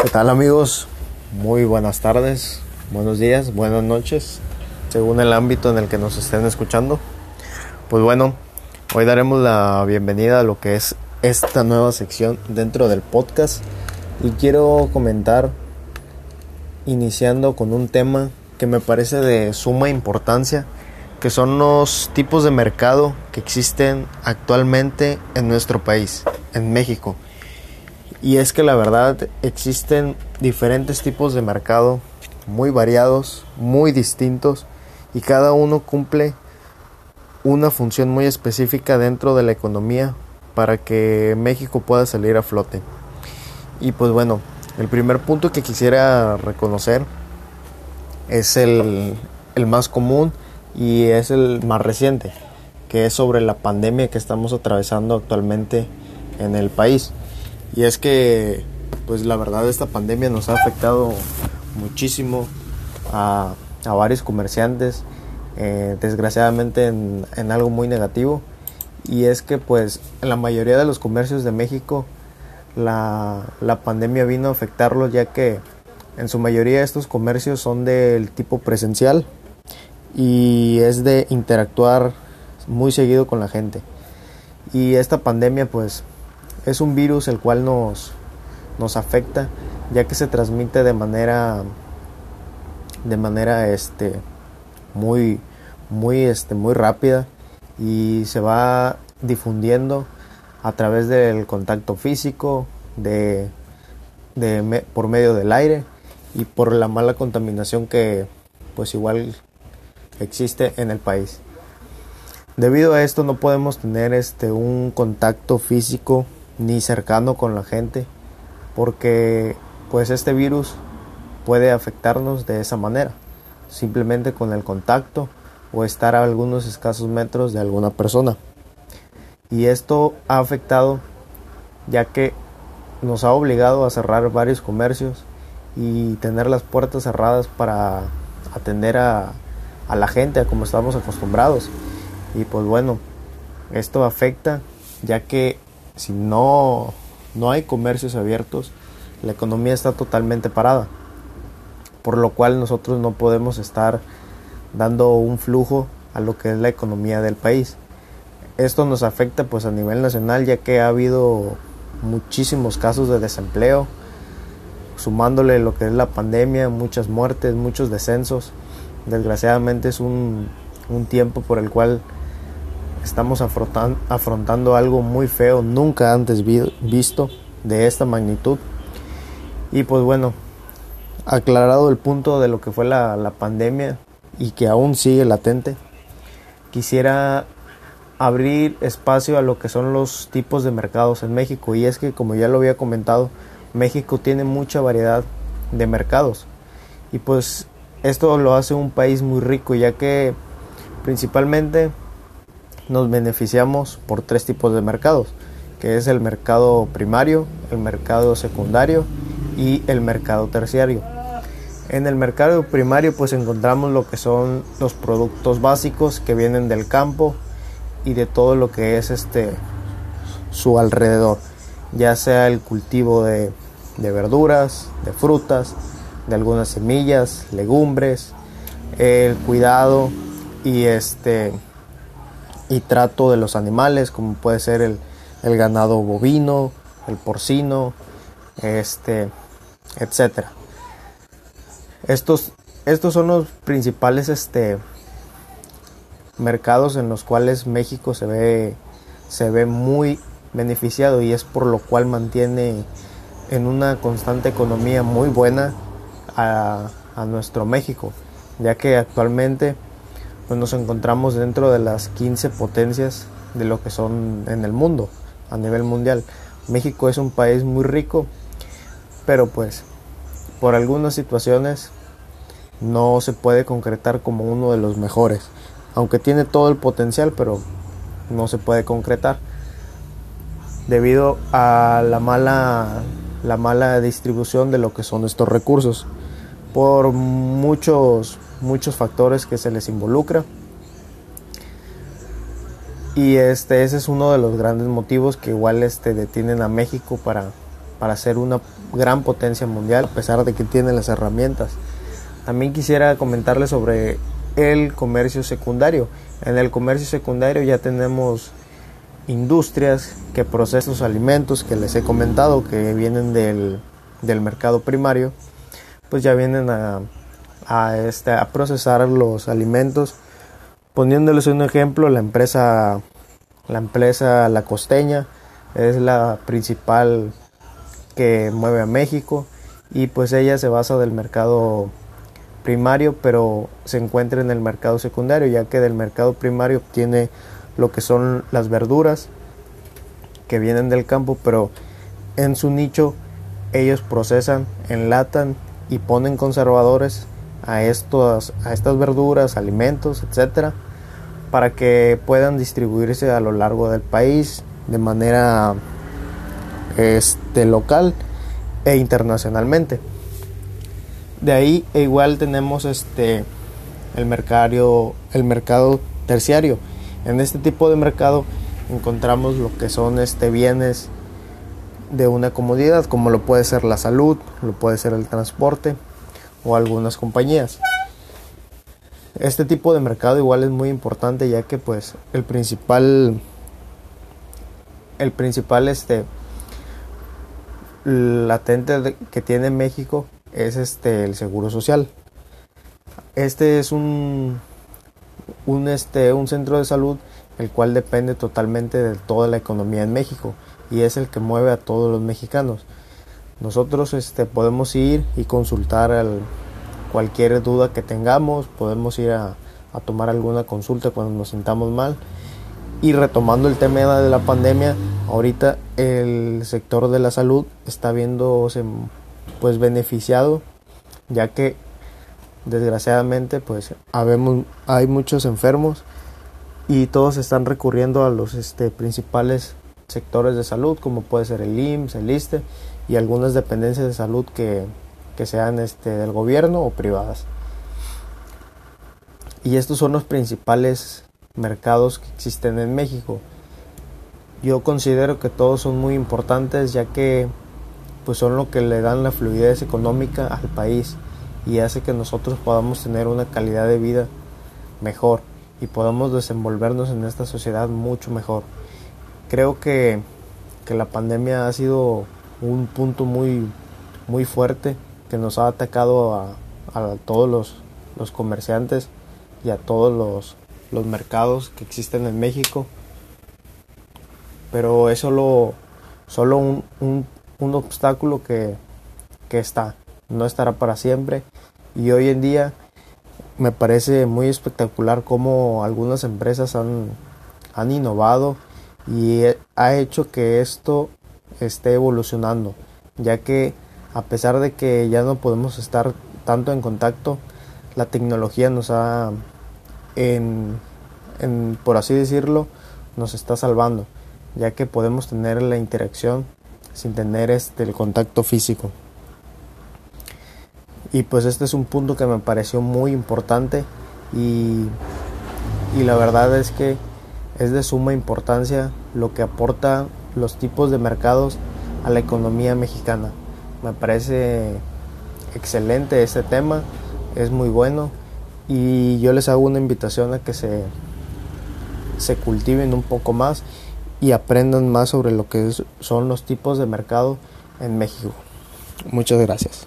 ¿Qué tal amigos? Muy buenas tardes, buenos días, buenas noches, según el ámbito en el que nos estén escuchando. Pues bueno, hoy daremos la bienvenida a lo que es esta nueva sección dentro del podcast y quiero comentar iniciando con un tema que me parece de suma importancia, que son los tipos de mercado que existen actualmente en nuestro país, en México. Y es que la verdad existen diferentes tipos de mercado muy variados, muy distintos y cada uno cumple una función muy específica dentro de la economía para que México pueda salir a flote. Y pues bueno, el primer punto que quisiera reconocer es el, el más común y es el más reciente, que es sobre la pandemia que estamos atravesando actualmente en el país. Y es que, pues la verdad, esta pandemia nos ha afectado muchísimo a, a varios comerciantes, eh, desgraciadamente en, en, algo muy negativo. Y es que, pues, en la mayoría de los comercios de México, la, la pandemia vino a afectarlos, ya que en su mayoría estos comercios son del tipo presencial y es de interactuar muy seguido con la gente. Y esta pandemia, pues, es un virus el cual nos, nos afecta ya que se transmite de manera de manera este muy muy este muy rápida y se va difundiendo a través del contacto físico de, de por medio del aire y por la mala contaminación que pues igual existe en el país. Debido a esto no podemos tener este un contacto físico ni cercano con la gente porque pues este virus puede afectarnos de esa manera simplemente con el contacto o estar a algunos escasos metros de alguna persona. Y esto ha afectado ya que nos ha obligado a cerrar varios comercios y tener las puertas cerradas para atender a, a la gente a como estamos acostumbrados. Y pues bueno esto afecta ya que si no, no hay comercios abiertos, la economía está totalmente parada. Por lo cual nosotros no podemos estar dando un flujo a lo que es la economía del país. Esto nos afecta pues a nivel nacional ya que ha habido muchísimos casos de desempleo, sumándole lo que es la pandemia, muchas muertes, muchos descensos. Desgraciadamente es un, un tiempo por el cual estamos afrontando, algo muy feo, nunca antes visto de esta magnitud. Y pues bueno, aclarado el punto de lo que fue la, la pandemia y que aún sigue latente, quisiera abrir espacio a lo que son los tipos de mercados en México. Y es que, como ya lo había comentado, México tiene mucha variedad de mercados. Y pues esto lo hace un país muy rico, ya que principalmente nos beneficiamos por tres tipos de mercados, que es el mercado primario, el mercado secundario y el mercado terciario. En el mercado primario pues encontramos lo que son los productos básicos que vienen del campo y de todo lo que es este su alrededor, ya sea el cultivo de, de verduras, de frutas, de algunas semillas, legumbres, el cuidado y este y trato de los animales, como puede ser el, el ganado bovino, el porcino, este, etcétera. Estos, estos son los principales este, mercados en los cuales México se ve, se ve muy beneficiado y es por lo cual mantiene en una constante economía muy buena a, a nuestro México, ya que actualmente pues nos encontramos dentro de las 15 potencias de lo que son en el mundo, a nivel mundial. México es un país muy rico, pero pues por algunas situaciones no se puede concretar como uno de los mejores, aunque tiene todo el potencial, pero no se puede concretar. Debido a la mala la mala distribución de lo que son estos recursos. Por muchos muchos factores que se les involucra. Y este, ese es uno de los grandes motivos que igual este, detienen a México para, para ser una gran potencia mundial a pesar de que tiene las herramientas. También quisiera comentarles sobre el comercio secundario. En el comercio secundario ya tenemos industrias que procesan los alimentos que les he comentado que vienen del, del mercado primario, pues ya vienen a, a, este, a procesar los alimentos. Poniéndoles un ejemplo, la empresa, la empresa La Costeña es la principal que mueve a México y pues ella se basa del mercado primario, pero se encuentra en el mercado secundario, ya que del mercado primario obtiene lo que son las verduras que vienen del campo, pero en su nicho ellos procesan, enlatan y ponen conservadores a, estos, a estas verduras, alimentos, etcétera, para que puedan distribuirse a lo largo del país de manera este, local e internacionalmente. De ahí e igual tenemos este el mercado, el mercado terciario. En este tipo de mercado encontramos lo que son este bienes de una comodidad, como lo puede ser la salud, lo puede ser el transporte o algunas compañías. Este tipo de mercado igual es muy importante ya que pues el principal el principal este latente que tiene México es este el seguro social. Este es un un este un centro de salud el cual depende totalmente de toda la economía en México y es el que mueve a todos los mexicanos. Nosotros este podemos ir y consultar al, cualquier duda que tengamos, podemos ir a, a tomar alguna consulta cuando nos sintamos mal. Y retomando el tema de la pandemia, ahorita el sector de la salud está viéndose pues beneficiado ya que desgraciadamente pues habemos, hay muchos enfermos y todos están recurriendo a los este, principales sectores de salud como puede ser el IMSS, el ISTE y algunas dependencias de salud que, que sean este, del gobierno o privadas. Y estos son los principales mercados que existen en México. Yo considero que todos son muy importantes ya que pues son lo que le dan la fluidez económica al país y hace que nosotros podamos tener una calidad de vida mejor y podamos desenvolvernos en esta sociedad mucho mejor. Creo que, que la pandemia ha sido un punto muy, muy fuerte que nos ha atacado a, a todos los, los, comerciantes y a todos los, los mercados que existen en México. Pero es solo, solo un, un, un obstáculo que, que está, no estará para siempre y hoy en día me parece muy espectacular cómo algunas empresas han, han innovado y ha hecho que esto esté evolucionando, ya que a pesar de que ya no podemos estar tanto en contacto, la tecnología nos ha, en, en, por así decirlo, nos está salvando, ya que podemos tener la interacción sin tener este, el contacto físico. Y pues este es un punto que me pareció muy importante y, y la verdad es que es de suma importancia lo que aporta los tipos de mercados a la economía mexicana. Me parece excelente este tema, es muy bueno y yo les hago una invitación a que se, se cultiven un poco más y aprendan más sobre lo que son los tipos de mercado en México. Muchas gracias.